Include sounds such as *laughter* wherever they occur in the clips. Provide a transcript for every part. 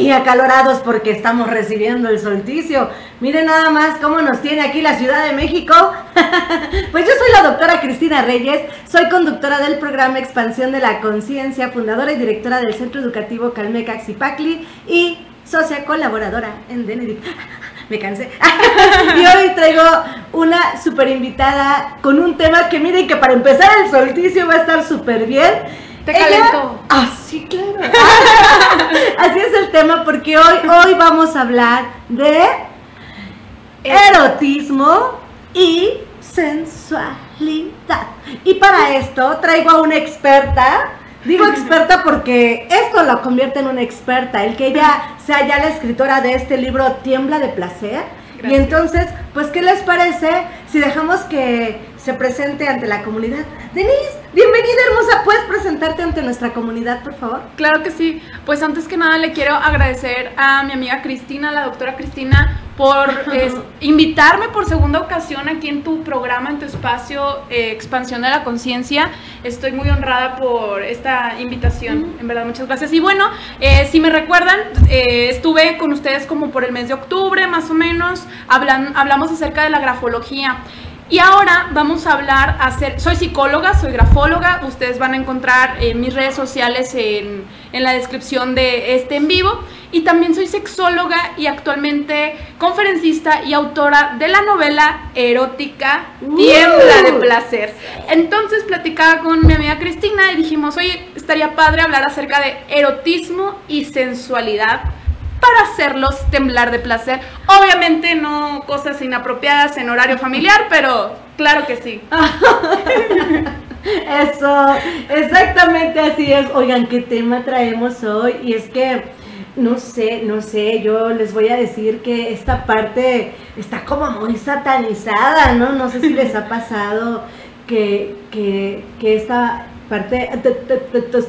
aquí acalorados porque estamos recibiendo el solsticio. Miren nada más cómo nos tiene aquí la Ciudad de México. *laughs* pues yo soy la doctora Cristina Reyes, soy conductora del programa Expansión de la Conciencia, fundadora y directora del Centro Educativo Calmeca Xipacli y socia colaboradora en Denedic. *laughs* Me cansé. *laughs* y hoy traigo una super invitada con un tema que miren que para empezar el solsticio va a estar súper bien. Te calentó. Ah, sí, claro. *laughs* Así es el tema porque hoy, hoy vamos a hablar de erotismo y sensualidad. Y para esto traigo a una experta Digo *laughs* experta porque esto la convierte en una experta, el que ella sea ya la escritora de este libro Tiembla de Placer. Y entonces, pues, ¿qué les parece si dejamos que se presente ante la comunidad? Denise, bienvenida hermosa, ¿puedes presentarte ante nuestra comunidad, por favor? Claro que sí. Pues antes que nada le quiero agradecer a mi amiga Cristina, la doctora Cristina, por *laughs* invitarme por segunda ocasión aquí en tu programa, en tu espacio eh, Expansión de la Conciencia. Estoy muy honrada por esta invitación, en verdad, muchas gracias. Y bueno, eh, si me recuerdan, eh, estuve con ustedes como por el mes de octubre, más o menos, hablan, hablamos acerca de la grafología. Y ahora vamos a hablar, hacer, soy psicóloga, soy grafóloga, ustedes van a encontrar en mis redes sociales en, en la descripción de este en vivo. Y también soy sexóloga y actualmente conferencista y autora de la novela erótica Tiembla de Placer. Entonces platicaba con mi amiga Cristina y dijimos, oye, estaría padre hablar acerca de erotismo y sensualidad para hacerlos temblar de placer. Obviamente no cosas inapropiadas en horario familiar, pero claro que sí. *laughs* Eso, exactamente así es. Oigan, ¿qué tema traemos hoy? Y es que, no sé, no sé, yo les voy a decir que esta parte está como muy satanizada, ¿no? No sé si les ha pasado que, que, que esta parte...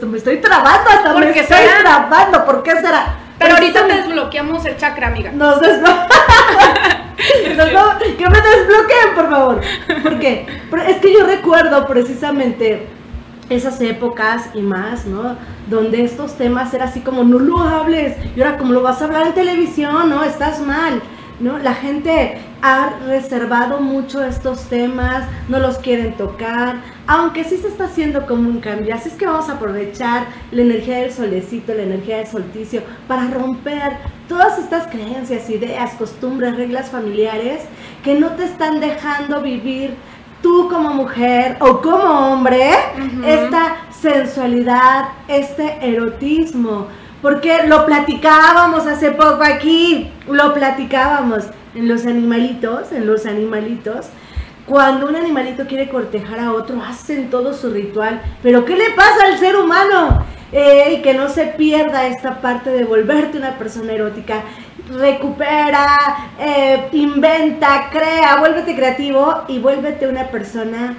me estoy trabando hasta me estoy trabando, ¿por qué será? Pero ahorita te desbloqueamos el chakra, amiga. Nos desbloqueamos. *laughs* *laughs* que me desbloqueen, por favor. ¿Por qué? Es que yo recuerdo precisamente esas épocas y más, ¿no? Donde estos temas eran así como, no lo hables. Y ahora, como lo vas a hablar en televisión, ¿no? Estás mal. ¿no? La gente ha reservado mucho estos temas, no los quieren tocar, aunque sí se está haciendo como un cambio. Así es que vamos a aprovechar la energía del solecito, la energía del solsticio, para romper todas estas creencias, ideas, costumbres, reglas familiares que no te están dejando vivir tú como mujer o como hombre esta sensualidad, este erotismo. Porque lo platicábamos hace poco aquí, lo platicábamos en los animalitos, en los animalitos. Cuando un animalito quiere cortejar a otro, hacen todo su ritual. Pero ¿qué le pasa al ser humano? Eh, que no se pierda esta parte de volverte una persona erótica. Recupera, eh, inventa, crea, vuélvete creativo y vuélvete una persona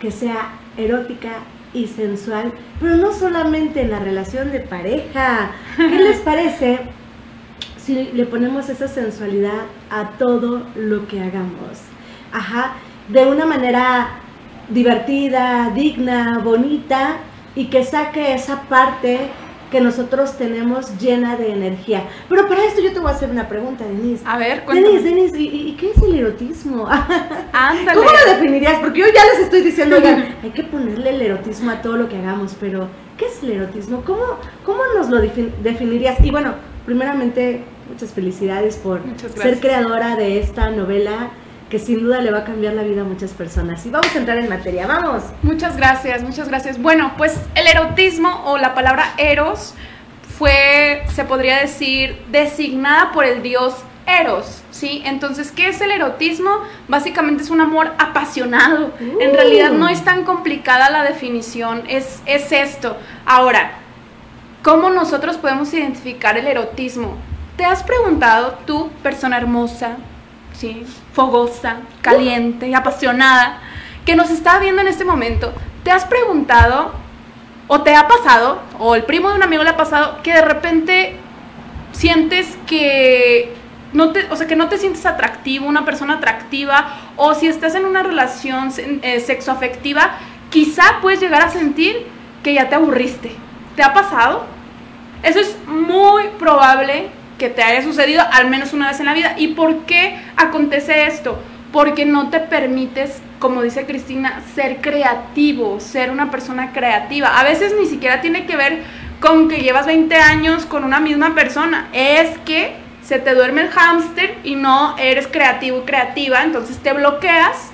que sea erótica, y sensual, pero no solamente en la relación de pareja. ¿Qué les *laughs* parece si le ponemos esa sensualidad a todo lo que hagamos? Ajá, de una manera divertida, digna, bonita y que saque esa parte que nosotros tenemos llena de energía. Pero para esto yo te voy a hacer una pregunta, Denise. A ver, cuéntame. Denise, Denise, ¿y, qué es el erotismo? *laughs* Ándale. ¿Cómo lo definirías? Porque yo ya les estoy diciendo, oigan, *laughs* hay que ponerle el erotismo a todo lo que hagamos, pero ¿qué es el erotismo? ¿Cómo, cómo nos lo definirías? Y bueno, primeramente, muchas felicidades por ser creadora de esta novela que sin duda le va a cambiar la vida a muchas personas. Y vamos a entrar en materia, vamos. Muchas gracias, muchas gracias. Bueno, pues el erotismo o la palabra eros fue, se podría decir, designada por el dios Eros, ¿sí? Entonces, ¿qué es el erotismo? Básicamente es un amor apasionado. En uh. realidad no es tan complicada la definición, es, es esto. Ahora, ¿cómo nosotros podemos identificar el erotismo? ¿Te has preguntado tú, persona hermosa, ¿sí? fogosa, caliente, apasionada, que nos está viendo en este momento, ¿te has preguntado o te ha pasado, o el primo de un amigo le ha pasado, que de repente sientes que no te, o sea, que no te sientes atractivo, una persona atractiva, o si estás en una relación eh, sexoafectiva, quizá puedes llegar a sentir que ya te aburriste, ¿Te ha pasado? Eso es muy probable que te haya sucedido al menos una vez en la vida. ¿Y por qué acontece esto? Porque no te permites, como dice Cristina, ser creativo, ser una persona creativa. A veces ni siquiera tiene que ver con que llevas 20 años con una misma persona. Es que se te duerme el hámster y no eres creativo y creativa, entonces te bloqueas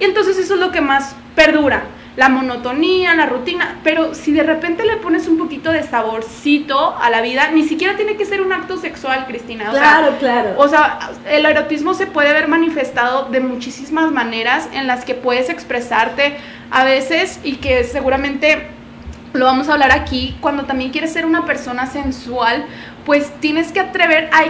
y entonces eso es lo que más perdura la monotonía, la rutina, pero si de repente le pones un poquito de saborcito a la vida, ni siquiera tiene que ser un acto sexual, Cristina. claro, claro. O sea, el erotismo se puede ver manifestado de muchísimas maneras en las que puedes expresarte a veces y que seguramente lo vamos a hablar aquí, cuando también quieres ser una persona sensual, pues tienes que atrever a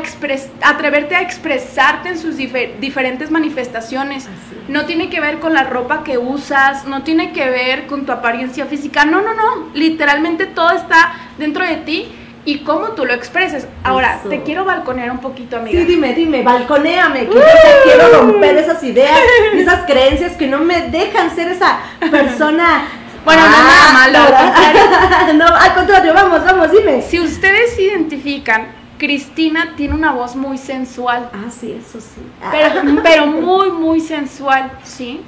atreverte a expresarte en sus diferentes manifestaciones. No tiene que ver con la ropa que usas, no tiene que ver con tu apariencia física, no, no, no, literalmente todo está dentro de ti y cómo tú lo expreses. Ahora, te quiero balconear un poquito, amiga. Sí, dime, dime, balconeame, que yo quiero romper esas ideas, esas creencias que no me dejan ser esa persona bueno, no nada malo, al contrario. *laughs* no, al contrario, vamos, vamos, dime. Si ustedes identifican, Cristina tiene una voz muy sensual. Ah, sí, eso sí. Pero, *laughs* pero muy, muy sensual, ¿sí?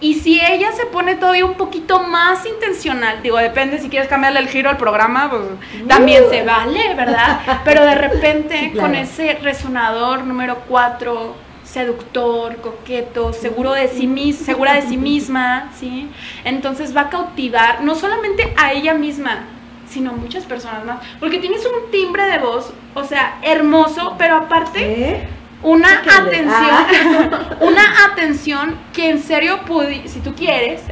Y si ella se pone todavía un poquito más intencional, digo, depende si quieres cambiarle el giro al programa, pues también se vale, ¿verdad? *laughs* Pero de repente con ese resonador número 4 seductor, coqueto, seguro de sí misma, segura de sí misma, ¿sí? Entonces va a cautivar no solamente a ella misma, sino muchas personas más, porque tienes un timbre de voz, o sea, hermoso, pero aparte una atención, ah. *laughs* una atención que en serio si tú quieres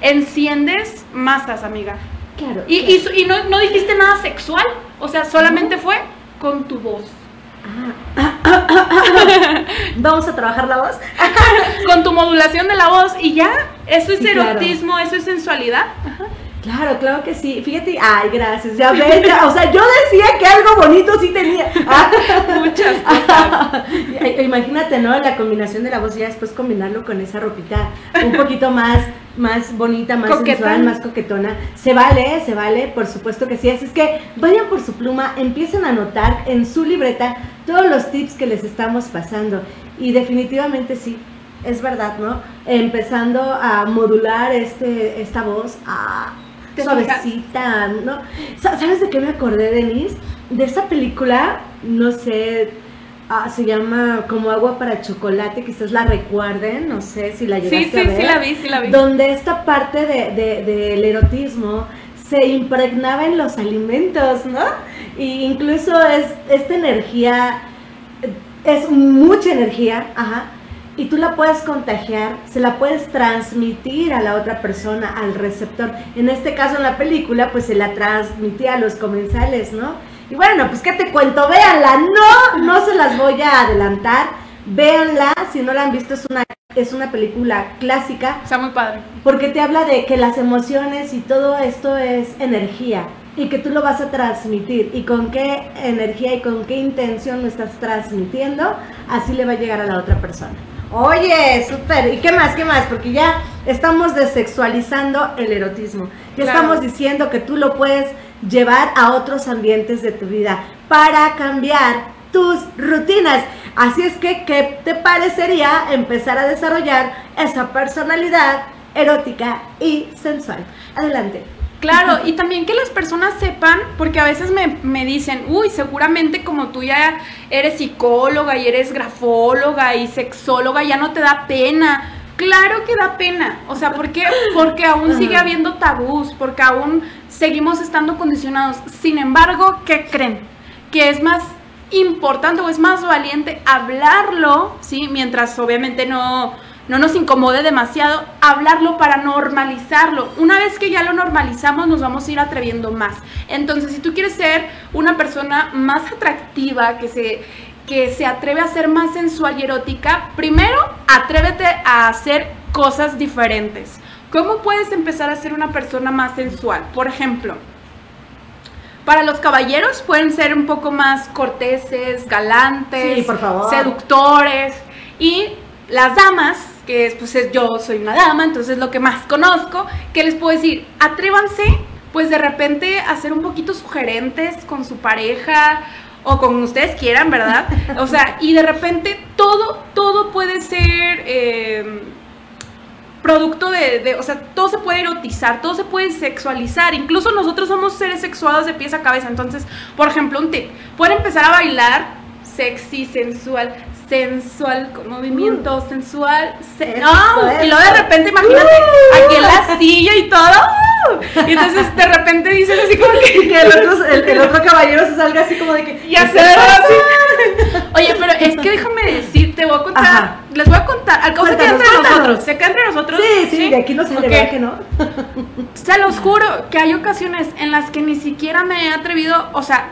enciendes masas, amiga. Claro. Y, y, no, no dijiste nada sexual, o sea, solamente fue con tu voz. *coughs* Vamos a trabajar la voz. *laughs* Con tu modulación de la voz y ya, eso es erotismo, eso es sensualidad. Claro, claro que sí. Fíjate, ay, gracias. Ya ves, o sea, yo decía que algo bonito sí tenía. *laughs* Muchas *laughs* cosas. Imagínate, ¿no? La combinación de la voz y ya después combinarlo con esa ropita un poquito más, más bonita, más sensual, más coquetona. Se vale, se vale, por supuesto que sí. Así es que vayan por su pluma, empiecen a anotar en su libreta todos los tips que les estamos pasando. Y definitivamente sí, es verdad, ¿no? Empezando a modular este, esta voz, a suavecita, ¿no? ¿Sabes de qué me acordé, Denise? De esa película, no sé, ah, se llama Como agua para chocolate, quizás la recuerden, no sé si la llegaste sí, a ver. Sí, sí, la vi, sí la vi. Donde esta parte del de, de, erotismo se impregnaba en los alimentos, ¿no? Y incluso es esta energía, es mucha energía, ajá, y tú la puedes contagiar, se la puedes transmitir a la otra persona, al receptor. En este caso en la película, pues se la transmitía a los comensales, ¿no? Y bueno, pues qué te cuento, véanla, no, no se las voy a adelantar, véanla, si no la han visto es una, es una película clásica. Está muy padre. Porque te habla de que las emociones y todo esto es energía y que tú lo vas a transmitir y con qué energía y con qué intención lo estás transmitiendo, así le va a llegar a la otra persona. Oye, súper. ¿Y qué más? ¿Qué más? Porque ya estamos desexualizando el erotismo. Ya estamos diciendo que tú lo puedes llevar a otros ambientes de tu vida para cambiar tus rutinas. Así es que, ¿qué te parecería empezar a desarrollar esa personalidad erótica y sensual? Adelante. Claro, y también que las personas sepan, porque a veces me, dicen, uy, seguramente como tú ya eres psicóloga y eres grafóloga y sexóloga, ya no te da pena. Claro que da pena, o sea, ¿por qué? Porque aún sigue habiendo tabús, porque aún seguimos estando condicionados. Sin embargo, ¿qué creen? Que es más importante o es más valiente hablarlo, ¿sí? Mientras obviamente no no nos incomode demasiado, hablarlo para normalizarlo. Una vez que ya lo normalizamos, nos vamos a ir atreviendo más. Entonces, si tú quieres ser una persona más atractiva, que se, que se atreve a ser más sensual y erótica, primero atrévete a hacer cosas diferentes. ¿Cómo puedes empezar a ser una persona más sensual? Por ejemplo, para los caballeros pueden ser un poco más corteses, galantes, seductores. Y las damas que pues yo soy una dama, entonces lo que más conozco, que les puedo decir, atrévanse pues de repente hacer un poquito sugerentes con su pareja o con ustedes quieran, ¿verdad? O sea, y de repente todo, todo puede ser... Eh, producto de, o sea, todo se puede erotizar, todo se puede sexualizar, incluso nosotros somos seres sexuados de pies a cabeza, entonces, por ejemplo, un tip, pueden empezar a bailar sexy, sensual, sensual, con movimiento mm. sensual, y luego de repente imagínate uh. aquí en la silla y todo, y entonces de repente dices así como que, *laughs* que el, otro, el, otro caballero se salga así como de que ya se así. *laughs* Oye, pero es que déjame decir, te voy a contar, les voy a contar, al cabo se queda entre nosotros, se queda entre nosotros. Sí, sí, de aquí no se okay. le que no. Se los juro que hay ocasiones en las que ni siquiera me he atrevido, o sea,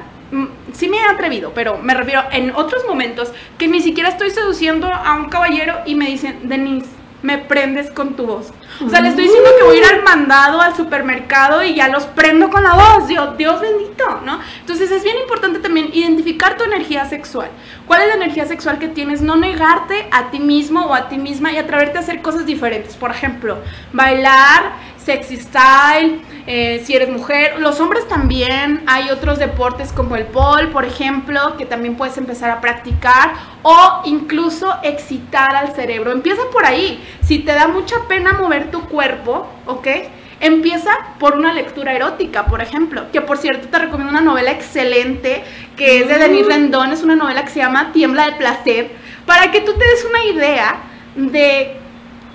sí me he atrevido, pero me refiero en otros momentos que ni siquiera estoy seduciendo a un caballero y me dicen, Denise, me prendes con tu voz. O sea, le estoy diciendo que voy a ir al mandado, al supermercado y ya los prendo con la voz. Dios, Dios bendito, ¿no? Entonces es bien importante también identificar tu energía sexual. ¿Cuál es la energía sexual que tienes? No negarte a ti mismo o a ti misma y atreverte a hacer cosas diferentes. Por ejemplo, bailar, sexy style, eh, si eres mujer. Los hombres también, hay otros deportes como el pole, por ejemplo, que también puedes empezar a practicar o incluso excitar al cerebro. Empieza por ahí. Si te da mucha pena mover tu cuerpo, ¿ok? Empieza por una lectura erótica, por ejemplo, que por cierto te recomiendo una novela excelente que es de Denis mm. Rendón, es una novela que se llama Tiembla de placer, para que tú te des una idea de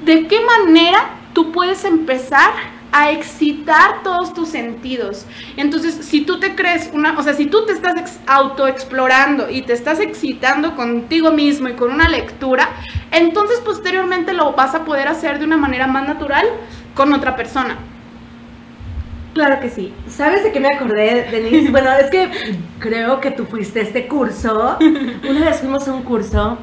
de qué manera tú puedes empezar a excitar todos tus sentidos. Entonces, si tú te crees una, o sea, si tú te estás autoexplorando y te estás excitando contigo mismo y con una lectura, entonces posteriormente lo vas a poder hacer de una manera más natural con otra persona. Claro que sí. ¿Sabes de qué me acordé, Denise? *laughs* Bueno, es que creo que tú fuiste a este curso. *laughs* Una vez fuimos a un curso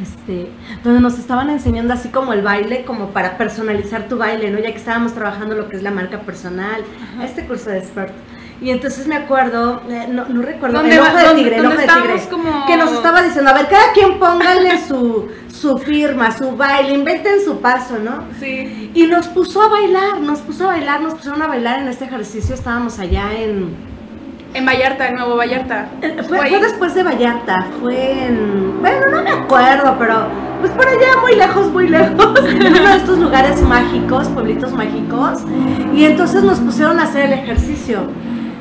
este, donde nos estaban enseñando así como el baile, como para personalizar tu baile, ¿no? Ya que estábamos trabajando lo que es la marca personal, este curso de expert. Y entonces me acuerdo, eh, no, no, recuerdo, el ojo de tigre, el ojo de tigre, que nos estaba diciendo, a ver, cada quien póngale su, su firma, su baile, inventen su paso, ¿no? Sí. Y nos puso a bailar, nos puso a bailar, nos pusieron a bailar en este ejercicio, estábamos allá en en Vallarta, en Nuevo Vallarta. Eh, fue, después de Vallarta, fue en... Bueno, no me acuerdo, pero pues por allá muy lejos, muy lejos, *laughs* en uno de estos lugares mágicos, pueblitos mágicos, y entonces nos pusieron a hacer el ejercicio.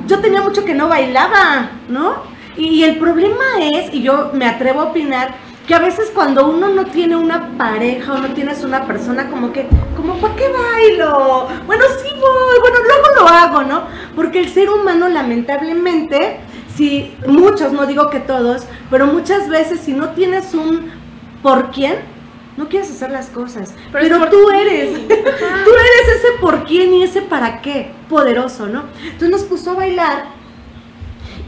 Yo tenía mucho que no bailaba, ¿no? y el problema es, y yo me atrevo a opinar, que a veces cuando uno no tiene una pareja o no tienes una persona como que, como, ¿para qué bailo? Bueno, sí voy, bueno, luego lo hago, ¿no? Porque el ser humano lamentablemente, si muchos, no digo que todos, pero muchas veces si no tienes un por quién, no quieres hacer las cosas. Pero, tú eres, *laughs* tú eres ese por quién y ese para qué, poderoso, ¿no? Entonces nos puso a bailar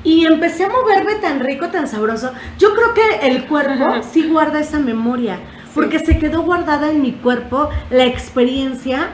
y empecé a moverme tan rico, tan sabroso. Yo creo que el cuerpo sí guarda esa memoria, porque se quedó guardada en mi cuerpo la experiencia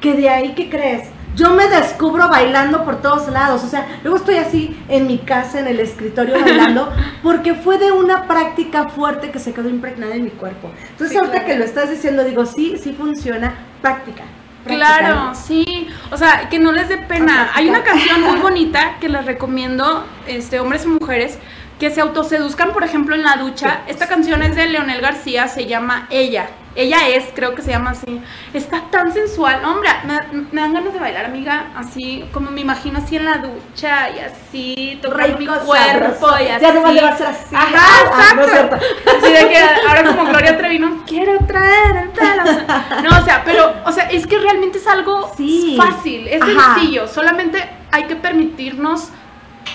que de ahí, ¿qué crees? Yo me descubro bailando por todos lados, o sea, luego estoy así en mi casa, en el escritorio *laughs* bailando, porque fue de una práctica fuerte que se quedó impregnada en mi cuerpo. Entonces ahorita que lo estás diciendo, digo, sí, sí funciona, práctica. Claro, sí. O sea, que no les dé pena. Hay una canción muy *laughs* bonita que les recomiendo, este, hombres y mujeres, que se autoseduzcan, por ejemplo, en la ducha. Esta canción es de Leonel García, se llama Ella. Ella es, creo que se llama así. Está tan sensual. Hombre, me, dan ganas de bailar, amiga, así como me imagino así en la ducha y así, tocar mi cuerpo y así. Ya no va a así. Ajá, ah, exacto. *laughs* así de que ahora como Gloria Trevi no quiero traer el pelo. *laughs* No, o sea, pero, o sea, es que realmente es algo fácil, es sencillo. Solamente hay que permitirnos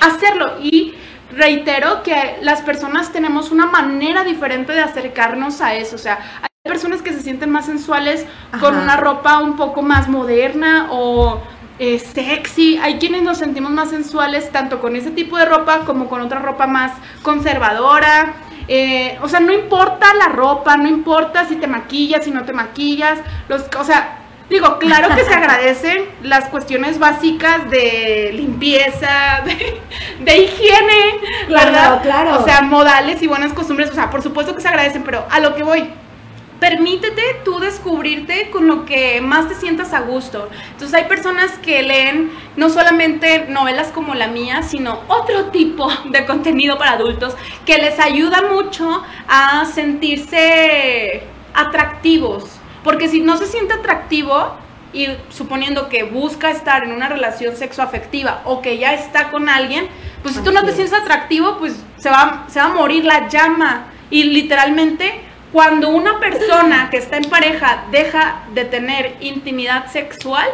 hacerlo y reitero que las personas tenemos una manera diferente de acercarnos a eso. O sea, hay personas que se sienten más sensuales con una ropa un poco más moderna o eh, sexy. Hay quienes nos sentimos más sensuales tanto con ese tipo de ropa como con otra ropa más conservadora. Eh, o sea, no importa la ropa, no importa si te maquillas, si no te maquillas. Los, o sea, digo, claro que se *laughs* agradecen las cuestiones básicas de limpieza, *laughs* de, higiene, claro, Claro. O sea, modales y buenas costumbres. O sea, por supuesto que se agradecen, pero a lo que voy permítete tú descubrirte con lo que más te sientas a gusto. Entonces hay personas que leen no solamente novelas como la mía, sino otro tipo de contenido para adultos que les ayuda mucho a sentirse atractivos. Porque si no se siente atractivo, y suponiendo que busca estar en una relación sexoafectiva o que ya está con alguien, pues si tú no te sientes atractivo, pues se va, se va a morir la llama. Y literalmente, cuando una persona que está en pareja deja de tener intimidad sexual,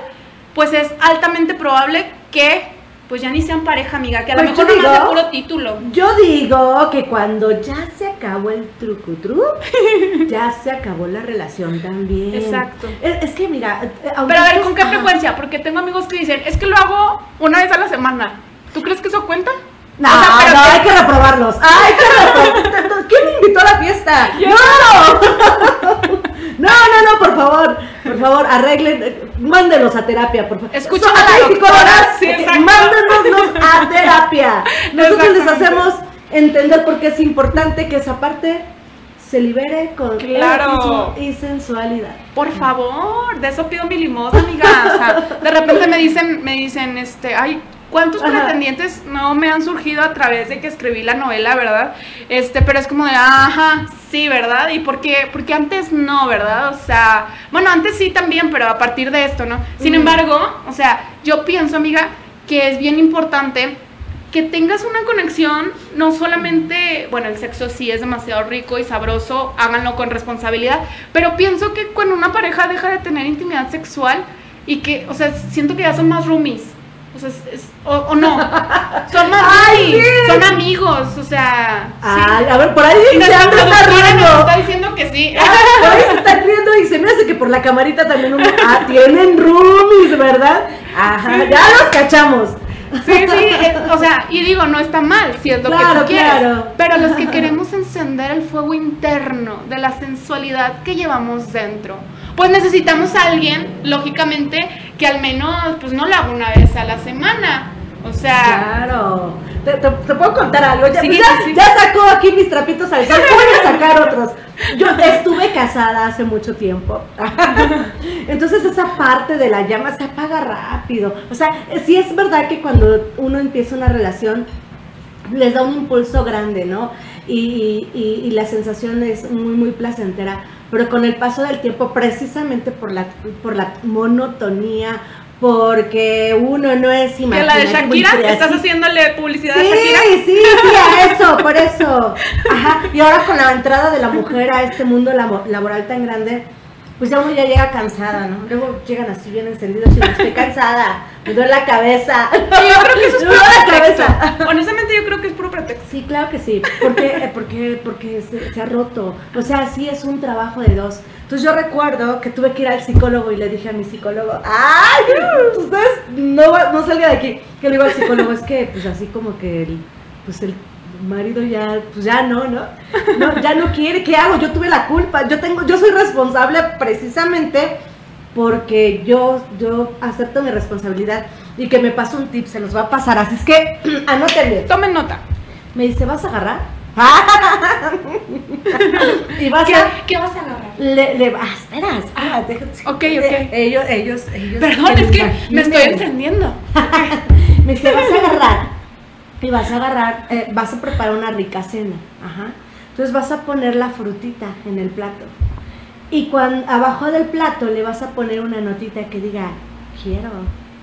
pues es altamente probable que pues ya ni sean pareja, amiga, que a lo Pues mejor yo nomás de puro título. Yo digo que cuando ya se acabó el trucutru, *laughs* ya se acabó la relación también. Exacto. Es, es que mira, eh, aunque Pero a ver, ¿con qué frecuencia? Porque tengo amigos que dicen, es que lo hago una vez a la semana. ¿Tú crees que eso cuenta? No, O sea, pero no, que- hay que reprobarlos. Hay que reprobarlos. ¿Quién me invitó a la fiesta? Yo. ¡No! No, *laughs* no, no, por favor. Por favor, arreglen. eh, Mándenos a terapia, por favor. Escuchen Son a la doctora, sí. Mándenos a *laughs* terapia. Nosotros les hacemos entender por qué es importante que esa parte se libere con Claro. y sensualidad. Por favor, de eso pido mi limosna, amiga. O sea, de repente me dicen, me dicen, este, ay, ¿cuántos Ajá. pretendientes no me han surgido a través de que escribí la novela, verdad? Este, pero es como de, ajá, sí, ¿verdad? ¿Y por qué? Porque antes no, ¿verdad? O sea, bueno, antes sí también, pero a partir de esto, ¿no? Sin Mm. embargo, o sea, yo pienso, amiga, que es bien importante que tengas una conexión, no solamente, bueno, el sexo sí es demasiado rico y sabroso, háganlo con responsabilidad, pero pienso que cuando una pareja deja de tener intimidad sexual y que, o sea, siento que ya son más roomies, o sea, es- es- o, o no, *laughs* son sí. son amigos, o sea, sí. a ver, por ahí se riendo. está diciendo que sí. Por ahí se están riendo y se me hace que por la camarita también uno. Ah, tienen roomies, ¿verdad? Ajá, Sí. ya los cachamos. Sí, sí, eh, o sea, y digo, no está mal si es lo que tú quieres. claro. Pero los que queremos encender el fuego interno de la sensualidad que llevamos dentro, pues necesitamos a alguien, lógicamente, que al menos, pues no lo haga una vez a la semana. O sea, Claro. ¿Te, te, te puedo contar algo? Ya, Sí, ya, sí, sí. ya sacó aquí mis trapitos al sol. Voy a sacar otros. Yo estuve casada hace mucho tiempo. *laughs* Entonces esa parte de la llama se apaga rápido. O sea, sí es verdad que cuando uno empieza una relación les da un impulso grande, ¿no? Y, y- y la sensación es muy, muy placentera. Pero con el paso del tiempo, precisamente por la, por la monotonía, porque uno no es que la de Shakira, estás haciéndole publicidad Sí, a Shakira. sí, sí, a eso, por eso. Ajá. Y ahora con la entrada de la mujer a este mundo labo- laboral tan grande, pues ya uno ya llega cansada, ¿no? Luego llegan así bien encendidos y estoy cansada, me duele la cabeza. Sí, yo creo que eso es *laughs* Me puro duele la pretexto. cabeza. Honestamente, yo creo que es puro pretexto. Sí, claro que sí, porque, eh, porque, porque se, se ha roto. O sea, sí es un trabajo de dos. Entonces yo recuerdo que tuve que ir al psicólogo y le dije a mi psicólogo, ¡ay! Ustedes no, no salgan de aquí. Que le digo al psicólogo, es que pues así como que el, pues el marido ya, pues ya no, ¿no? no, ya no quiere, ¿qué hago? Yo tuve la culpa, yo tengo, yo soy responsable precisamente porque yo, yo acepto mi responsabilidad y que me pasó un tip, se los va a pasar, así es que *clears throat* anótenle. Tomen nota. Me dice, ¿vas a agarrar? *laughs* *laughs* y vas ¿Qué, a... qué vas a agarrar? Le, le, ah, espera, espera, déjate. ok, ok. Ellos, ellos, ellos. Perdón, es que me estoy encendiendo. *laughs* Me dice, vas a agarrar. Y vas a agarrar, eh, vas a preparar una rica cena. Entonces vas a poner la frutita en el plato. Y cuando abajo del plato le vas a poner una notita que diga, quiero.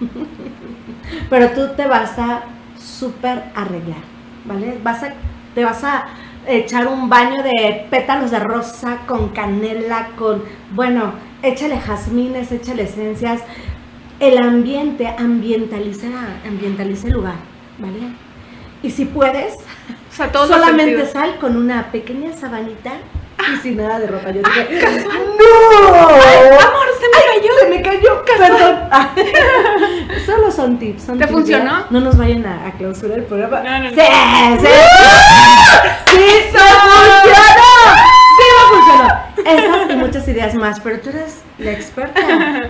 *laughs* Pero tú te vas a súper arreglar, ¿vale? Vas a, te vas a echar un baño de pétalos de rosa con canela, con, bueno, échale jazmines, échale esencias. El ambiente, ambientaliza, ambientaliza el lugar, ¿vale? Y si puedes, *laughs* O sea, solamente sal con una pequeña sabanita y sin nada de ropa. Yo dije, casual. ¡No! Amor, se me cayó. Se me cayó, perdón. *laughs* *laughs* Solo son tips. Son ¿Te tips, funcionó? ¿ya? No nos vayan a, a clausurar el programa. No, no, no. Sí, sí. ¡Sí! Sí, funcionó. Esas y muchas ideas más, pero tú eres la experta.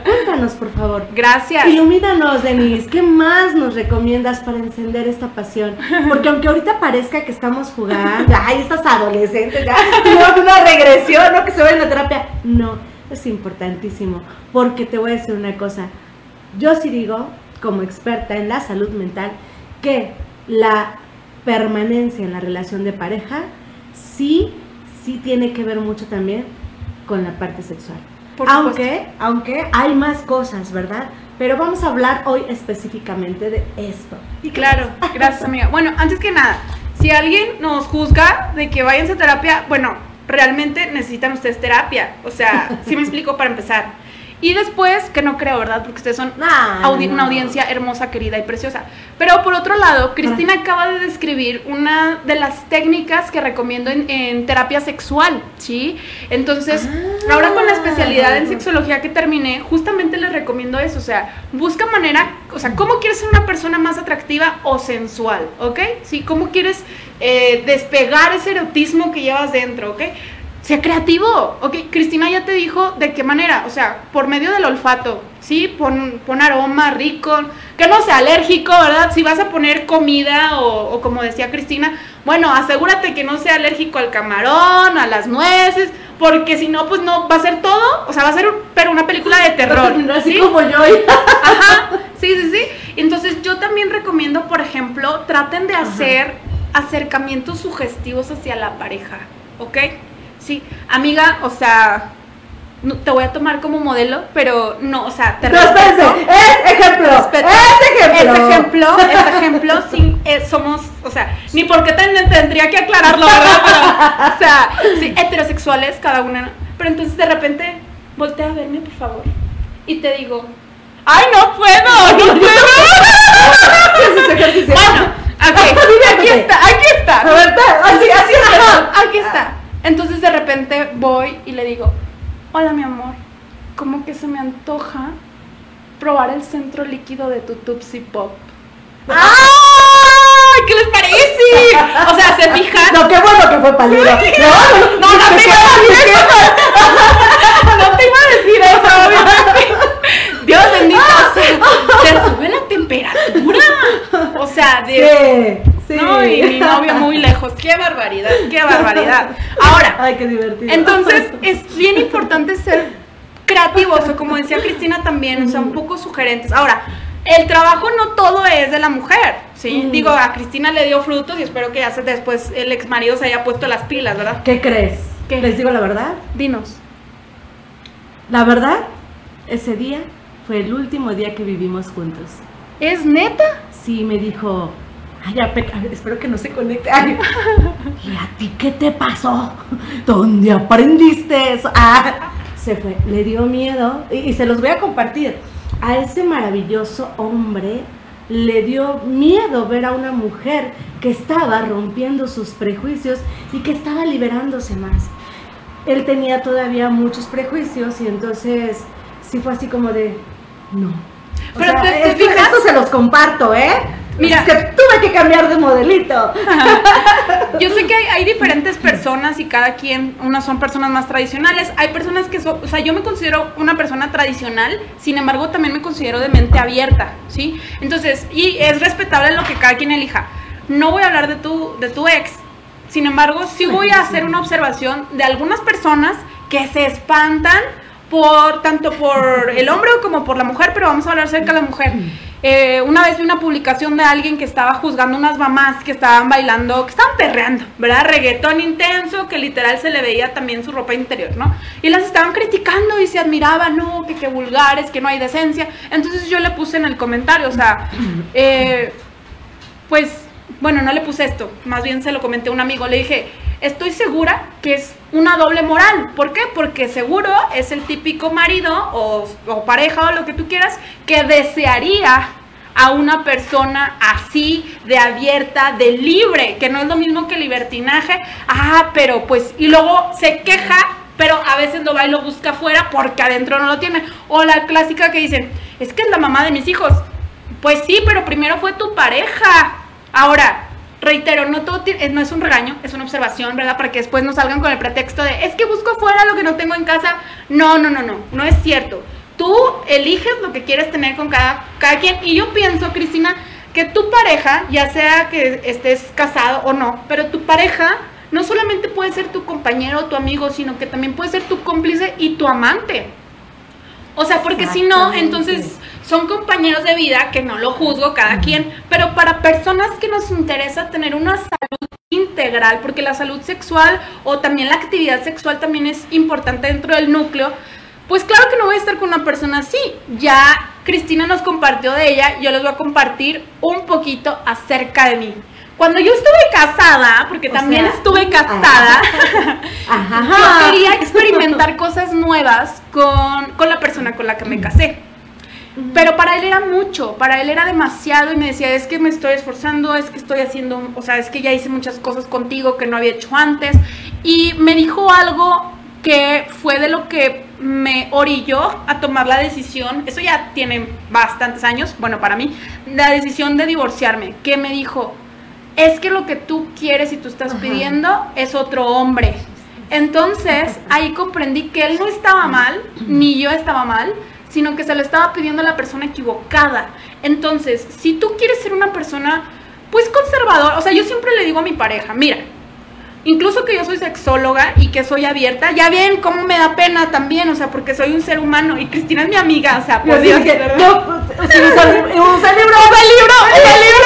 Cuéntanos, por favor. Gracias. Ilumínanos, Denise. ¿Qué más nos recomiendas para encender esta pasión? Porque aunque ahorita parezca que estamos jugando, ay, estas adolescentes ya tuvieron una regresión, ¿no? Que se ven en la terapia. No, es importantísimo. Porque te voy a decir una cosa. Yo sí digo, como experta en la salud mental, que la permanencia en la relación de pareja sí, sí tiene que ver mucho también con la parte sexual. Por aunque, aunque hay más cosas, ¿verdad? Pero vamos a hablar hoy específicamente de esto. Y claro, gracias amiga. Bueno, antes que nada, si alguien nos juzga de que vayan a terapia, bueno, realmente necesitan ustedes terapia. O sea, sí me explico para empezar. Y después, que no creo, ¿verdad? Porque ustedes son Nah, audi- no. una audiencia hermosa, querida y preciosa. Pero por otro lado, Cristina acaba de describir una de las técnicas que recomiendo en, en terapia sexual, ¿sí? Entonces, Ah. ahora con la especialidad en sexología que terminé, justamente les recomiendo eso. O sea, busca manera, o sea, ¿cómo quieres ser una persona más atractiva o sensual? ¿Ok? ¿Sí? ¿Cómo quieres eh, despegar ese erotismo que llevas dentro? ¿Ok? Sea creativo, ok. Cristina ya te dijo de qué manera, o sea, por medio del olfato, ¿sí? Pon, pon aroma rico, que no sea alérgico, ¿verdad? Si vas a poner comida o, o como decía Cristina, bueno, asegúrate que no sea alérgico al camarón, a las nueces, porque si no, pues no, va a ser todo, o sea, va a ser, un- pero una película de terror. *laughs* Así ¿sí? como yo. *laughs* Ajá, sí, sí, sí. Entonces yo también recomiendo, por ejemplo, traten de hacer acercamientos sugestivos hacia la pareja, ¿ok? Sí, amiga, o sea, no- te voy a tomar como modelo, pero no, o sea, te respeto. es ejemplo. Respeto. Es ejemplo. Ese ejemplo, ese ejemplo, eh, somos, o sea, ni por qué ten- tendría que aclararlo, ¿verdad? Pero, o sea, sí, heterosexuales, cada una. Pero entonces de repente, voltea a verme, por favor, y te digo, ¡ay, no puedo! ¡No puedo! *laughs* Bueno, *laughs* aquí está, aquí está. Así, así es. Ajá, aquí está. Entonces de repente voy y le digo, hola mi amor, como que se me antoja probar el centro líquido de tu Tupsi Pop. ¡Ay! ¿Qué les parece? O sea, se fijan. No, qué bueno que fue pálido. No, No, no te iba a decir eso. No te iba a decir eso, obviamente. Dios bendito. O sea, se sube la temperatura. O sea, de. Sí. No, y mi novio muy lejos. Qué barbaridad, qué barbaridad. Ahora, *laughs* Ay, qué divertido. entonces *laughs* es bien importante ser creativos, o como decía Cristina también, o sea, un poco sugerentes. Ahora, el trabajo no todo es de la mujer, ¿sí? Mm. Digo, a Cristina le dio frutos y espero que ya se- después el ex marido se haya puesto las pilas, ¿verdad? ¿Qué crees? ¿Qué? ¿Les digo la verdad? Dinos. La verdad, ese día fue el último día que vivimos juntos. ¿Es neta? Sí, me dijo, ay, pe- ay, espero que no se conecte. Ay, ¿Y a ti qué te pasó? ¿Dónde aprendiste eso? Ah, se fue, le dio miedo y, y se los voy a compartir. A ese maravilloso hombre le dio miedo ver a una mujer que estaba rompiendo sus prejuicios y que estaba liberándose más. Él tenía todavía muchos prejuicios y entonces sí fue así como de, no. O Pero sea, te- te fijas- esto se los comparto, ¿eh? Mira. Es que tuve que cambiar de modelito. *laughs* Yo sé que hay, hay diferentes personas y cada quien, unas son personas más tradicionales, hay personas que son, o sea, yo me considero una persona tradicional, sin embargo también me considero de mente abierta, ¿sí? Entonces, y es respetable lo que cada quien elija. No voy a hablar de tu, de tu ex, sin embargo, sí voy a hacer una observación de algunas personas que se espantan por tanto por el hombre como por la mujer, pero vamos a hablar acerca de la mujer. Eh, una vez vi una publicación de alguien que estaba juzgando unas mamás que estaban bailando, que estaban perreando, ¿verdad? Reggaetón intenso, que literal se le veía también su ropa interior, ¿no? Y las estaban criticando y se admiraban, no, que qué vulgares, que no hay decencia. Entonces yo le puse en el comentario, o sea, eh, pues, bueno, no le puse esto, más bien se lo comenté a un amigo, le dije, estoy segura que es una doble moral. ¿Por qué? Porque seguro es el típico marido o, pareja o lo que tú quieras que desearía a una persona así, de abierta, de libre, que no es lo mismo que libertinaje. Ah, pero pues, y luego se queja, pero a veces lo va y lo busca afuera porque adentro no lo tiene. O la clásica que dicen, es que es la mamá de mis hijos. Pues sí, pero primero fue tu pareja. Ahora, reitero, no todo eh, no es un regaño, es una observación, ¿verdad? Para que después no salgan con el pretexto de, es que busco afuera lo que no tengo en casa. No, no, no, no, no es cierto. Tú eliges lo que quieres tener con cada, cada quien. Y yo pienso, Cristina, que tu pareja, ya sea que estés casado o no, pero tu pareja no solamente puede ser tu compañero o tu amigo, sino que también puede ser tu cómplice y tu amante. O sea, porque si no, entonces son compañeros de vida, que no lo juzgo cada quien, pero para personas que nos interesa tener una salud integral, porque la salud sexual o también la actividad sexual también es importante dentro del núcleo, pues claro que no voy a estar con una persona así. Ya Cristina nos compartió de ella, yo les voy a compartir un poquito acerca de mí. Cuando yo estuve casada, porque O también sea, estuve *laughs* casada, Ajá. yo quería experimentar cosas nuevas con, con la persona con la que me casé. Pero para él era mucho, para él era demasiado y me decía, es que me estoy esforzando, es que estoy haciendo, o sea, es que ya hice muchas cosas contigo que no había hecho antes. Y me dijo algo que fue de lo que me orilló a tomar la decisión, eso ya tiene bastantes años, bueno, para mí, la decisión de divorciarme, que me dijo, es que lo que tú quieres y tú estás Ajá. pidiendo es otro hombre. Entonces, ahí comprendí que él no estaba mal, ni yo estaba mal, sino que se lo estaba pidiendo a la persona equivocada. Entonces, si tú quieres ser una persona, pues conservador, o sea, yo siempre le digo a mi pareja, mira, incluso que yo soy sexóloga y que soy abierta, ya ven cómo me da pena también, o sea, porque soy un ser humano y Cristina es mi amiga, o sea, por Dios, que, yo, pues, sí, usa el libro, usa el libro. ¡Usa el libro!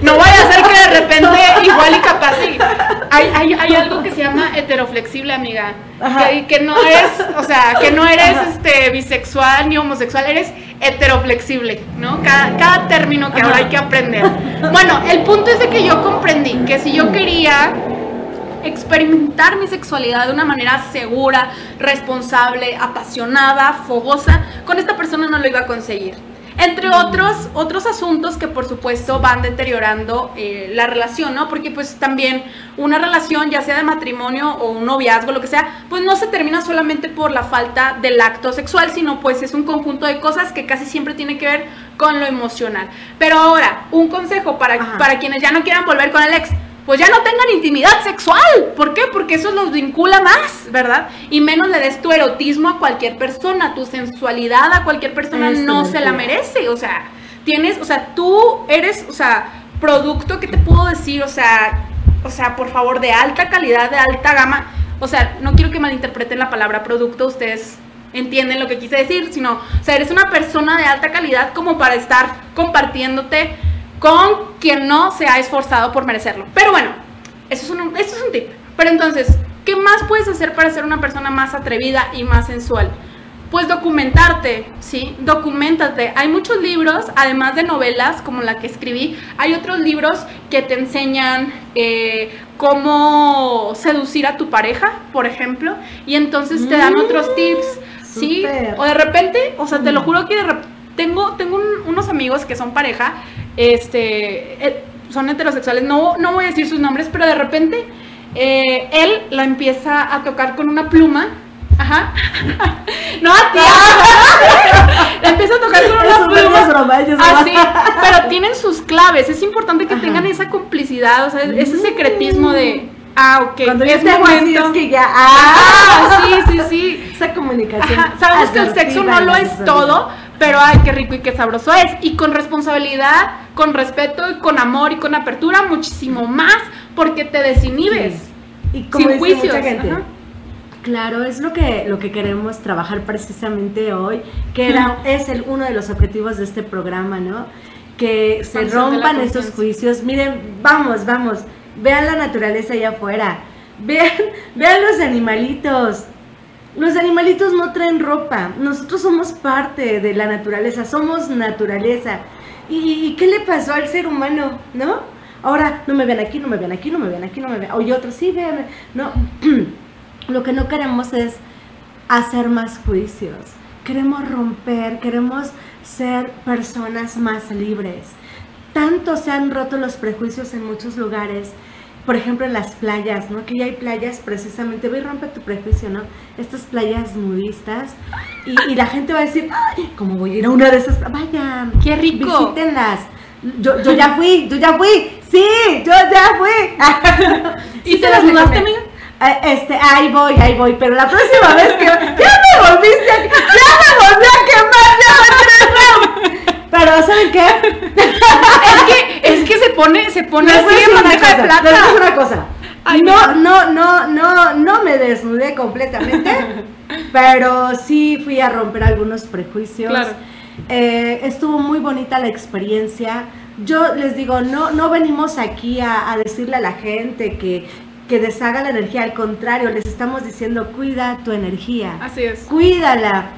No ser que de repente *laughs* igual y capaz sí. Hay, hay, hay algo que se llama heteroflexible, amiga. Ajá. Que, que no eres, o sea, que no eres este bisexual ni homosexual, eres heteroflexible, ¿no? Cada, cada término que ahora hay que aprender. Bueno, el punto es de que yo comprendí que si yo quería experimentar mi sexualidad de una manera segura, responsable, apasionada, fogosa, con esta persona no lo iba a conseguir. Entre otros, otros asuntos que por supuesto van deteriorando eh, la relación, ¿no? Porque pues también una relación, ya sea de matrimonio o un noviazgo, lo que sea, pues no se termina solamente por la falta del acto sexual, sino pues es un conjunto de cosas que casi siempre tiene que ver con lo emocional. Pero ahora, un consejo para, Ajá. para quienes ya no quieran volver con el ex, pues ya no tengan intimidad sexual. ¿Por qué? Porque eso los vincula más, ¿verdad? Y menos le des tu erotismo a cualquier persona, tu sensualidad a cualquier persona no se la merece. O sea, tienes, o sea, tú eres, o sea, producto, ¿qué te puedo decir? O sea, o sea, por favor, de alta calidad, de alta gama. O sea, no quiero que malinterpreten la palabra producto, ustedes entienden lo que quise decir, sino, o sea, eres una persona de alta calidad como para estar compartiéndote con quien no se ha esforzado por merecerlo. Pero bueno, eso es un, eso es un tip. Pero entonces, ¿qué más puedes hacer para ser una persona más atrevida y más sensual? Pues documentarte, ¿sí? Documentate. Hay muchos libros, además de novelas como la que escribí, hay otros libros que te enseñan eh, cómo seducir a tu pareja, por ejemplo, y entonces te dan Mm, otros tips, ¿sí? súper. O de repente, o sea, te lo juro que de tengo, tengo un- unos amigos que son pareja, este, eh, son heterosexuales, no, no voy a decir sus nombres, pero de repente eh, él la empieza a tocar con una pluma. Ajá. *laughs* No, tía. la empieza a tocar con una pluma. broma. Así, pero tienen sus claves. Es importante que Ajá. tengan esa complicidad, o sea, ese secretismo de, ah, ok, Cuando yo es te hago así, es momento. que ya. Ah, ¡Ah! sí, sí, sí. Esa comunicación. Ajá, Sabemos que el sexo no lo es todo, pero ay, qué rico y qué sabroso es. Y con responsabilidad, con respeto y con amor y con apertura, muchísimo más, porque te desinhibes. Y como Sin dice juicios, mucha gente. ajá. Claro, es lo que, lo que queremos trabajar precisamente hoy, que era, es el, uno de los objetivos de este programa, ¿no? Que se Expansión rompan esos conciencia. juicios. Miren, vamos, vamos, vean la naturaleza allá afuera, vean, *laughs* vean los animalitos. Los animalitos no traen ropa, nosotros somos parte de la naturaleza, somos naturaleza. ¿Y, qué le pasó al ser humano, no? Ahora, no me ven aquí, no me ven aquí, no me ven aquí, no me ven. Oye, otros sí, vean. No, *clears throat* lo que no queremos es hacer más juicios. Queremos romper, queremos ser personas más libres. Tanto se han roto los prejuicios en muchos lugares. Por ejemplo, las playas, ¿no? Que ya hay playas precisamente, ve y rompe tu prejuicio, ¿no? Estas playas nudistas. Y, y la gente va a decir, "Ay, ¿cómo voy a ir a una de esas? Vayan, ¡Qué rico! visítenlas. Yo, yo ya fui, yo ya fui. Sí, yo ya fui. *laughs* ¿Y te desnudaste, amiga? Eh, Este, ahí voy, ahí voy, pero la próxima vez que ya me volviste, a, ya me volví a quemar, ya me. Pero ¿saben qué? *laughs* Es que, pone, se pone así en una bandeja de cosa, les voy a plata. una cosa. Ay, no, no, no, no, no me desnudé completamente, *laughs* pero sí fui a romper algunos prejuicios. Claro. Eh, estuvo muy bonita la experiencia. Yo les digo, no, no venimos aquí a, a decirle a la gente que, que deshaga la energía, al contrario, les estamos diciendo, cuida tu energía Así es. cuídala,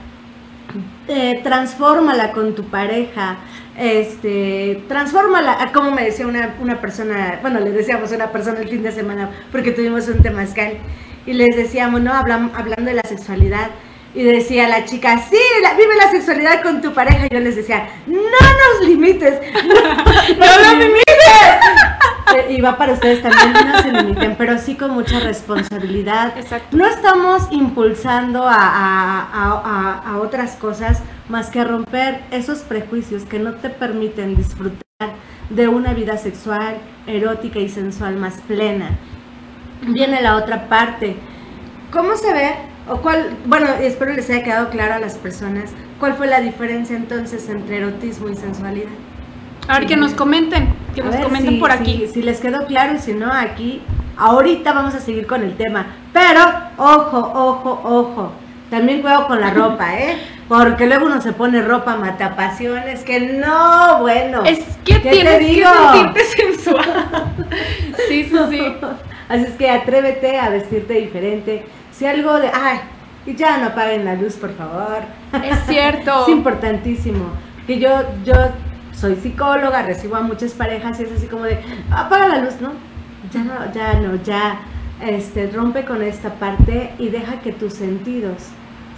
eh, transfórmala con tu pareja, este, transfórmala, ah, como me decía una, una persona, bueno, le decíamos a una persona el fin de semana, porque tuvimos un temazcal, y les decíamos, ¿no? Hablam- hablando de la sexualidad, y decía la chica, sí, la- vive la sexualidad con tu pareja, y yo les decía, no nos limites, no, *laughs* nos limites. Eh, Y va para ustedes también, no se limiten, pero sí con mucha responsabilidad. Exacto. No estamos impulsando a, a- a- a- otras cosas más que a romper esos prejuicios que no te permiten disfrutar de una vida sexual, erótica y sensual más plena. Viene la otra parte. ¿Cómo se ve? O cuál, bueno, espero les haya quedado claro a las personas cuál fue la diferencia entonces entre erotismo y sensualidad. A ver, que nos comenten, que A nos ver comenten si- por aquí. Si, les quedó claro y si no, aquí, ahorita vamos a seguir con el tema. Pero, ojo, ojo, ojo. También cuidado con la ropa, *laughs* ¿eh? Porque luego uno se pone ropa matapasiones que no, bueno. Es que ¿qué te tienes que sentirte *laughs* sensual. *laughs* Sí, sí, sí. Así es que atrévete a vestirte diferente. Si algo de, ay, y ya no apaguen la luz, por favor. Es cierto. Es importantísimo. Que yo, yo soy psicóloga, recibo a muchas parejas y es así como de, apaga la luz, ¿no? Ya no, ya no, ya, este, rompe con esta parte y deja que tus sentidos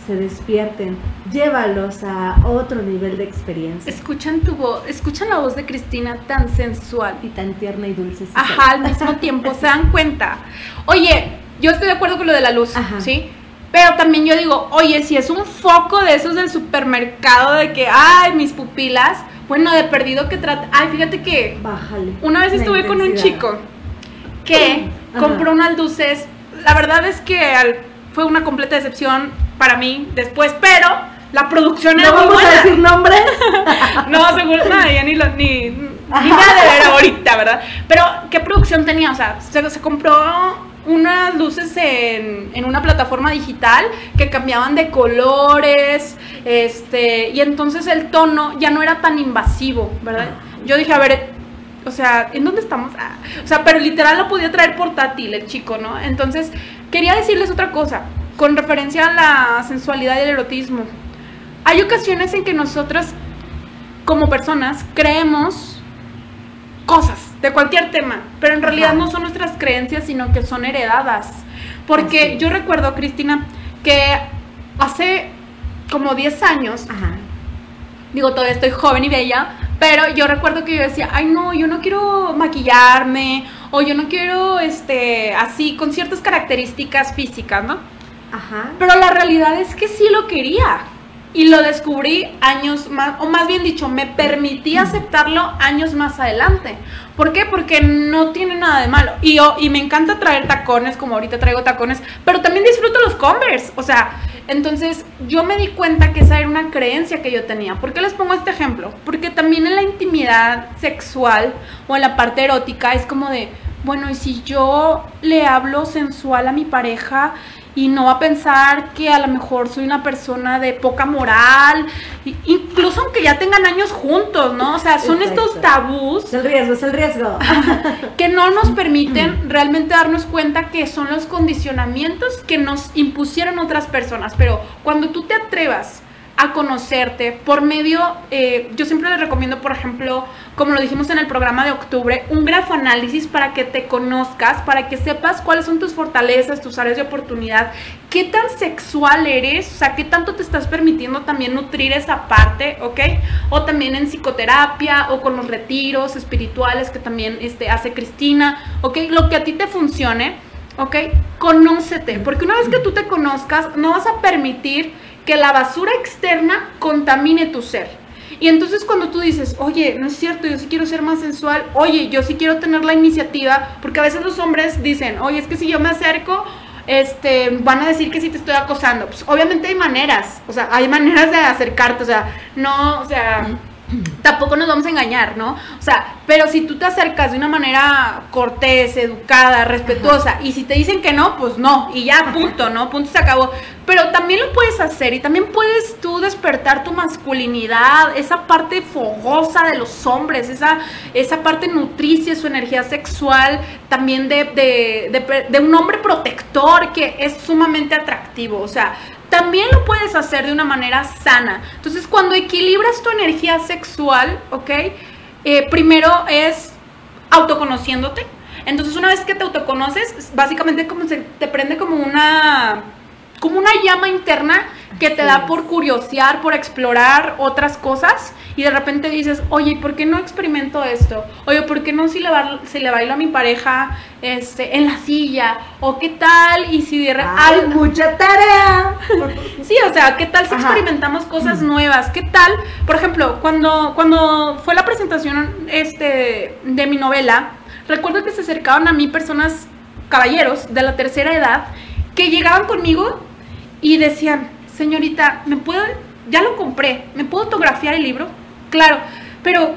se despierten. Llévalos a otro nivel de experiencia. Escuchan tu voz, escuchan la voz de Cristina tan sensual. Y tan tierna y dulce. sí Ajá, al mismo tiempo, se dan cuenta. Oye, yo estoy de acuerdo con lo de la luz, Ajá. ¿sí? Pero también yo digo, oye, si es un foco de esos del supermercado de que, ay, mis pupilas, bueno, de perdido que trata. Ay, fíjate que Bájale. una vez estuve con un chico que Ajá. compró unas luces. La verdad es que al- fue una completa decepción para mí después, pero la producción era No muy vamos buena. a decir nombres. *laughs* No, seguro, no, ya ni, lo, ni, ni nada de ver ahorita, ¿verdad? Pero, ¿qué producción tenía? O sea, se, se compró unas luces en, en una plataforma digital que cambiaban de colores, este, y entonces el tono ya no era tan invasivo, ¿verdad? Yo dije, a ver, o sea, ¿en dónde estamos? Ah, o sea, pero literal lo podía traer portátil el chico, ¿no? Entonces, quería decirles otra cosa, con referencia a la sensualidad y el erotismo. Hay ocasiones en que nosotras, como personas, creemos cosas de cualquier tema, pero en realidad Ajá. no son nuestras creencias, sino que son heredadas. Porque yo recuerdo, Cristina, que hace como 10 años, Ajá. digo, todavía estoy joven y bella, pero yo recuerdo que yo decía, ay no, yo no quiero maquillarme, o yo no quiero, este, así, con ciertas características físicas, ¿no? Ajá. Pero la realidad es que sí lo quería. Y lo descubrí años más, o más bien dicho, me permití aceptarlo años más adelante. ¿Por qué? Porque no tiene nada de malo. Y, yo, y me encanta traer tacones, como ahorita traigo tacones, pero también disfruto los Converse. O sea, entonces yo me di cuenta que esa era una creencia que yo tenía. ¿Por qué les pongo este ejemplo? Porque también en la intimidad sexual o en la parte erótica es como de, bueno, y si yo le hablo sensual a mi pareja y no va a pensar que a lo mejor soy una persona de poca moral, incluso aunque ya tengan años juntos, ¿no? O sea, son Exacto. estos tabús Es el riesgo, es el riesgo. *laughs* que no nos permiten realmente darnos cuenta que son los condicionamientos que nos impusieron otras personas. Pero cuando tú te atrevas a conocerte por medio, eh, yo siempre les recomiendo, por ejemplo, como lo dijimos en el programa de octubre, un grafoanálisis para que te conozcas, para que sepas cuáles son tus fortalezas, tus áreas de oportunidad, qué tan sexual eres, o sea, qué tanto te estás permitiendo también nutrir esa parte, ¿ok? O también en psicoterapia o con los retiros espirituales que también este, hace Cristina, ¿ok? Lo que a ti te funcione, ¿ok? Conócete, porque una vez que tú te conozcas, no vas a permitir que la basura externa contamine tu ser. Y entonces cuando tú dices, oye, no es cierto, yo sí quiero ser más sensual, oye, yo sí quiero tener la iniciativa, porque a veces los hombres dicen, oye, es que si yo me acerco, este, van a decir que sí te estoy acosando. Pues obviamente hay maneras, o sea, hay maneras de acercarte, o sea, no, o sea, tampoco nos vamos a engañar, ¿no? O sea, pero si tú te acercas de una manera cortés, educada, respetuosa, y si te dicen que no, pues no, y ya, punto, ¿no? Punto se acabó. Pero también lo puedes hacer y también puedes tú despertar tu masculinidad, esa parte fogosa de los hombres, esa, esa parte nutricia, su energía sexual, también de, de, de un hombre protector que es sumamente atractivo. O sea, también lo puedes hacer de una manera sana. Entonces, cuando equilibras tu energía sexual, ¿ok? Eh, primero es autoconociéndote. Entonces, una vez que te autoconoces, básicamente como se te prende como una como una llama interna que te da por curiosear, por explorar otras cosas y de repente dices, oye, ¿por qué no experimento esto? Oye, ¿por qué no si le, si le bailo a mi pareja este, en la silla? ¿O qué tal? Y si de repente... mucha tarea! sí, o sea, ¿qué tal si experimentamos cosas nuevas? ¿Qué tal? Por ejemplo, cuando, cuando fue la presentación este, de mi novela, recuerdo que se acercaban a mí personas, caballeros de la tercera edad, que llegaban conmigo y decían, señorita, ¿me puedo, ya lo compré, ¿me puedo autografiar el libro? Claro, pero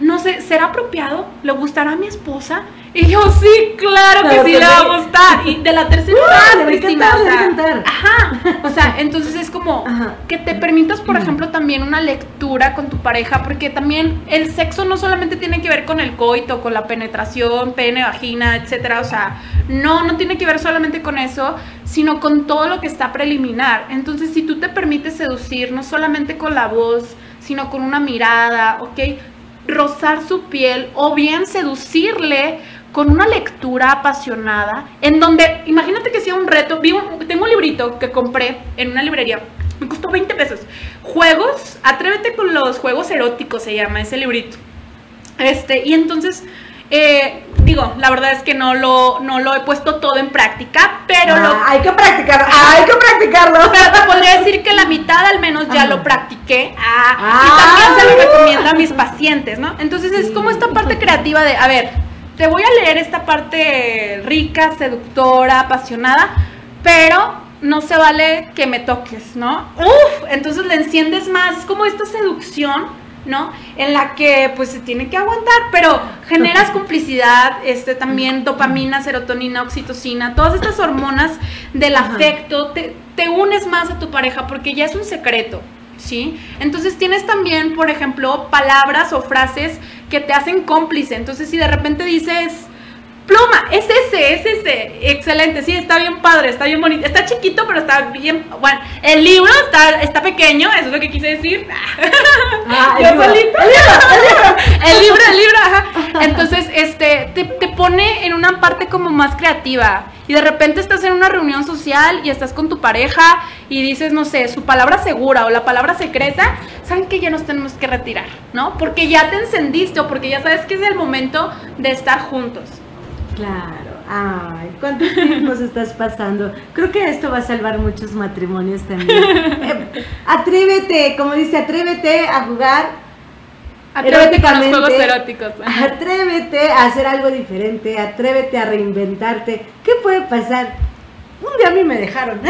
no sé, ¿será apropiado? ¿Le gustará a mi esposa? Y yo, sí, claro que sí le va a gustar. Y de la tercera *laughs* edad, Cristina, o sea, ajá, o sea, entonces es como que te permitas, por ejemplo, también una lectura con tu pareja, porque también el sexo no solamente tiene que ver con el coito, con la penetración, pene, vagina, etcétera, o sea, no, no tiene que ver solamente con eso, sino con todo lo que está preliminar. Entonces, si tú te permites seducir, no solamente con la voz, sino con una mirada, ¿ok? Rozar su piel o bien seducirle con una lectura apasionada, en donde, imagínate que sea un reto, tengo un librito que compré en una librería, me costó 20 pesos. Juegos, atrévete con los juegos eróticos, se llama ese librito. Este, y entonces eh, digo, la verdad es que no lo, no lo he puesto todo en práctica, pero lo, ah, hay que practicarlo, hay que practicarlo. *laughs* Pero te podría decir que la mitad al menos ya lo practiqué. Ah, y también se lo recomiendo a mis pacientes, ¿no? Entonces es como esta parte creativa de, a ver, te voy a leer esta parte rica, seductora, apasionada, pero no se vale que me toques, ¿no? Uf, entonces le enciendes más, es como esta seducción ¿no? En la que pues se tiene que aguantar, pero generas complicidad, este también dopamina, serotonina, oxitocina, todas estas hormonas del afecto, te, te unes más a tu pareja porque ya es un secreto, ¿sí? Entonces tienes también, por ejemplo, palabras o frases que te hacen cómplice. Entonces si de repente dices, Es ese, es ese. Excelente, sí, está bien padre, está bien bonito. Está chiquito, pero está bien. Bueno, el libro está, está pequeño, eso es lo que quise decir. Ah, el, libro, el, libro, el libro, el libro, ajá. Entonces, este, te, te pone en una parte como más creativa. Y de repente estás en una reunión social y estás con tu pareja y dices, no sé, su palabra segura o la palabra secreta, saben que ya nos tenemos que retirar, ¿no? Porque ya te encendiste o porque ya sabes que es el momento de estar juntos. Claro, ay, ¿cuántos tips nos estás pasando? Creo que esto va a salvar muchos matrimonios también. *laughs* Eh, atrévete, como dice, atrévete a jugar. Atrévete con los juegos eróticos. Atrévete a hacer algo diferente, atrévete a reinventarte. ¿Qué puede pasar? Un día a mí me dejaron.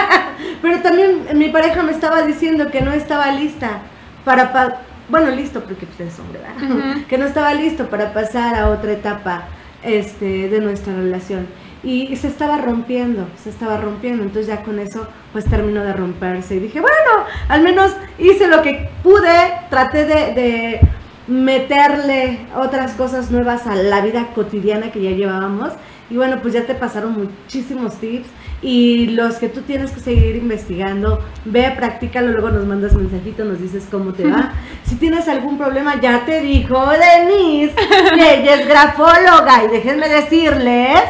*laughs* Pero también mi pareja me estaba diciendo que no estaba lista para, bueno, listo porque pues es hombre, Que no estaba listo para pasar a otra etapa este, de nuestra relación. Y, se estaba rompiendo, se estaba rompiendo. Entonces ya con eso pues terminó de romperse. Y dije, bueno, al menos hice lo que pude, traté de, de meterle otras cosas nuevas a la vida cotidiana que ya llevábamos. Y bueno, pues ya te pasaron muchísimos tips y los que tú tienes que seguir investigando, ve, practícalo, luego nos mandas mensajito, nos dices cómo te va. *laughs* Si tienes algún problema, ya te dijo Denise, que ella es grafóloga y déjenme decirles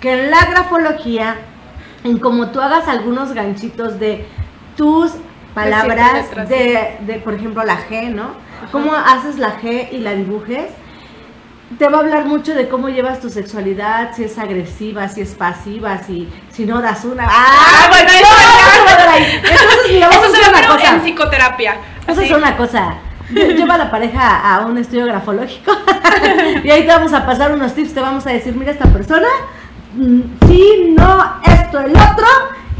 que en la grafología, en como tú hagas algunos ganchitos de tus palabras, de, de, por ejemplo, la G, ¿no? Cómo haces la G y la dibujes te va a hablar mucho de cómo llevas tu sexualidad, si es agresiva, si es pasiva, si, si no das una. ¡Ah! ah bueno, eso hacer una cosa. en psicoterapia. A hacer una cosa. lleva a la pareja a un estudio grafológico *laughs* y ahí te vamos a pasar unos tips, te vamos a decir, mira esta persona, mm, sí, no, esto, el otro,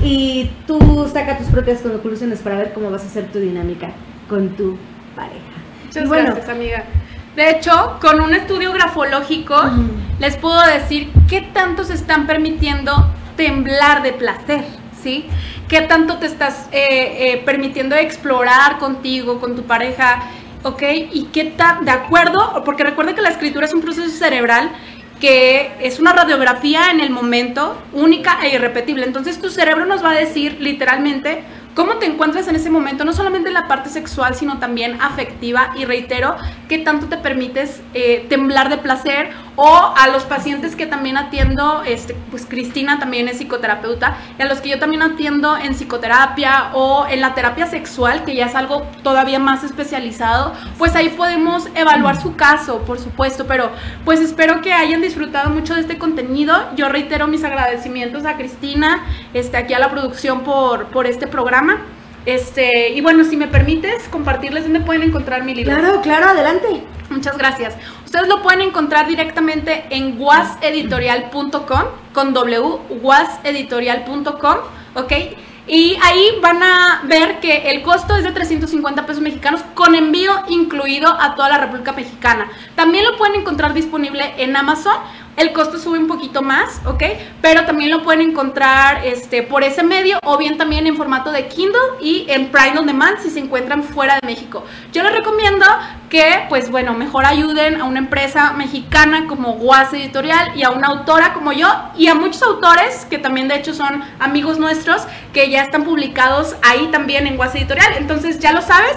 y tú saca tus propias conclusiones para ver cómo vas a hacer tu dinámica con tu pareja. Muchas gracias, amiga. De hecho, con un estudio grafológico les puedo decir qué tanto se están permitiendo temblar de placer, ¿sí? ¿Qué tanto te estás eh, eh, permitiendo explorar contigo, con tu pareja? ¿Ok? Y qué tan, de acuerdo, porque recuerda que la escritura es un proceso cerebral que es una radiografía en el momento, única e irrepetible. Entonces tu cerebro nos va a decir literalmente cómo te encuentras en ese momento, no solamente en la parte sexual, sino también afectiva. Y reitero, qué tanto te permites eh, temblar de placer o a los pacientes que también atiendo, este, pues Cristina también es psicoterapeuta, y a los que yo también atiendo en psicoterapia o en la terapia sexual, que ya es algo todavía más especializado, pues ahí podemos evaluar su caso, por supuesto, pero pues espero que hayan disfrutado mucho de este contenido. Yo reitero mis agradecimientos a Cristina, este, aquí a la producción por, por este programa. Este, y bueno, si me permites compartirles dónde pueden encontrar mi libro. Claro, claro, adelante. Muchas gracias. Ustedes lo pueden encontrar directamente en waseditorial.com con w, waseditorial.com, ¿ok? Y ahí van a ver que el costo es de 350 pesos mexicanos con envío incluido a toda la República Mexicana. También lo pueden encontrar disponible en Amazon el costo sube un poquito más, ¿ok? Pero también lo pueden encontrar este, por ese medio o bien también en formato de Kindle y en Prime on Demand si se encuentran fuera de México. Yo les recomiendo que, pues bueno, mejor ayuden a una empresa mexicana como Guas Editorial y a una autora como yo y a muchos autores que también de hecho son amigos nuestros que ya están publicados ahí también en Guas Editorial. Entonces ya lo sabes,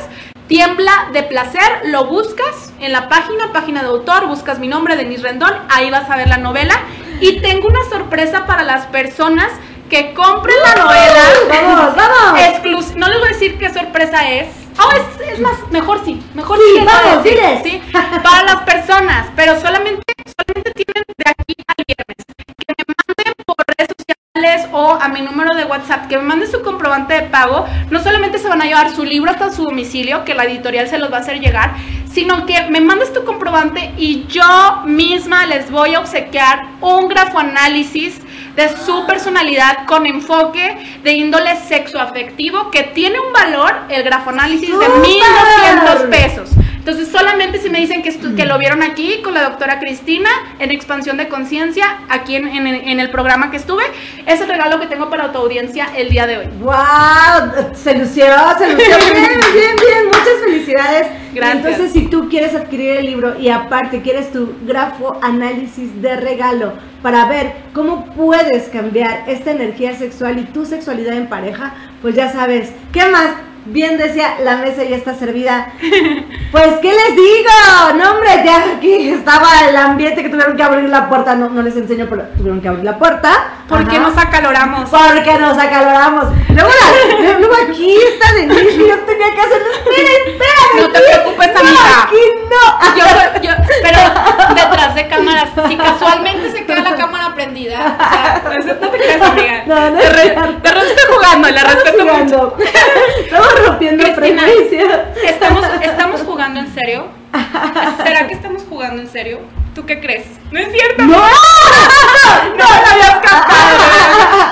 Tiembla de placer, lo buscas en la página, página de autor, buscas mi nombre, Denise Rendón, ahí vas a ver la novela. Y tengo una sorpresa para las personas que compren la novela. Vamos, vamos. no les voy a decir qué sorpresa es. Oh, es, más, mejor sí, mejor sí. sí vamos. ¿sí? Para las personas, pero solamente, solamente tienen de aquí al viernes que me manden por redes o a mi número de WhatsApp que me mande su comprobante de pago, no solamente se van a llevar su libro hasta su domicilio, que la editorial se los va a hacer llegar, sino que me mandes tu comprobante y yo misma les voy a obsequiar un grafoanálisis de su personalidad con enfoque de índole sexoafectivo que tiene un valor, el grafoanálisis de 1200 pesos. Entonces, solamente si me dicen que, que lo vieron aquí con la doctora Cristina en Expansión de Conciencia, aquí en, en, el programa que estuve, es el regalo que tengo para tu audiencia el día de hoy. ¡Wow! Se lució, se lució. *laughs* bien, bien, bien. Muchas felicidades. Gracias. Entonces, si tú quieres adquirir el libro y aparte quieres tu grafo análisis de regalo para ver cómo puedes cambiar esta energía sexual y tu sexualidad en pareja, pues ya sabes. ¿Qué más? Bien decía, la mesa ya está servida. Pues, ¿qué les digo? No, hombre, ya aquí estaba el ambiente que tuvieron que abrir la puerta. No, no les enseño, pero tuvieron que abrir la puerta. ¿Por qué nos acaloramos? Porque nos acaloramos. Luego, luego aquí está Denise y yo tenía que hacer. Espera, espera. No te preocupes, amiga. Aquí no. Yo, yo, pero detrás de cámaras, si casualmente se queda la cámara prendida, o sea, no te creas, amiga. No, no. Te, re, te estoy jugando, la respeto mucho. Estamos rompiendo Cristina, ¿estamos, *laughs* ¿Estamos jugando en serio? ¿Será que estamos jugando en serio? ¿Tú qué crees? ¿No es cierto? ¡No! *laughs* ¡No, no habías captado!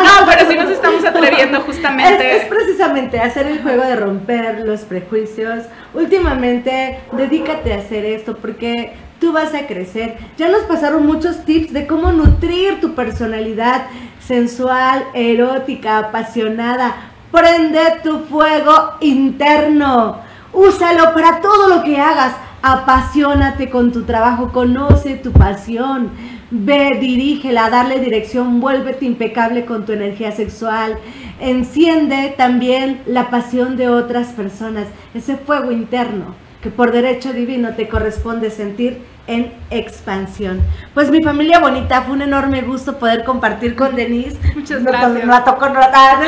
No, pero sí nos estamos atreviendo justamente. Es, es, precisamente hacer el juego de romper los prejuicios. Últimamente, dedícate a hacer esto porque tú vas a crecer. Ya nos pasaron muchos tips de cómo nutrir tu personalidad sensual, erótica, apasionada. Prende tu fuego interno. Úsalo para todo lo que hagas. Apasionate con tu trabajo, conoce tu pasión. Ve, dirígela, darle dirección, vuélvete impecable con tu energía sexual. Enciende también la pasión de otras personas, ese fuego interno que por derecho divino te corresponde sentir en expansión. Pues mi familia bonita, fue un enorme gusto poder compartir con Denise. *laughs* Muchas gracias. La tocó con ah,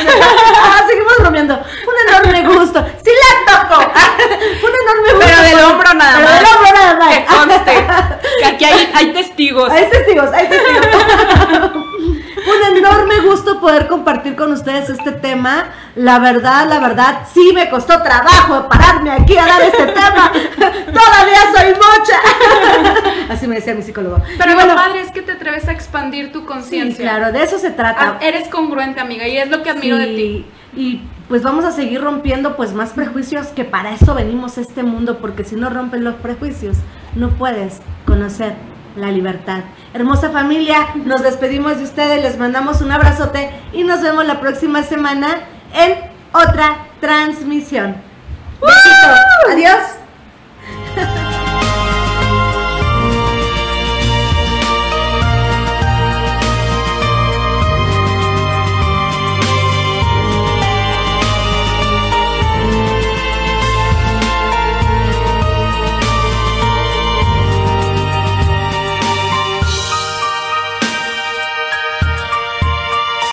seguimos bromeando. Un enorme gusto. Sí la. *laughs* Fue un enorme gusto. Pero del hombro nada más. Pero del hombro nada más. Que conste. *laughs* Que aquí hay, hay testigos. Hay testigos, hay testigos. Un enorme gusto poder compartir con ustedes este tema La verdad, la verdad, sí me costó trabajo pararme aquí a dar este tema. *laughs* Todavía soy mocha. *laughs* Así me decía mi psicólogo. Pero bueno, lo padre es que te atreves a expandir tu conciencia. Sí, claro, de eso se trata. Ah, eres congruente, amiga, y es lo que admiro de ti. Y pues vamos a seguir rompiendo pues más prejuicios que para eso venimos a este mundo, porque si no rompes los prejuicios, no puedes conocer la libertad. Hermosa familia, nos despedimos de ustedes, les mandamos un abrazote y nos vemos la próxima semana en otra transmisión. ¡Besito! ¡Adiós! *laughs*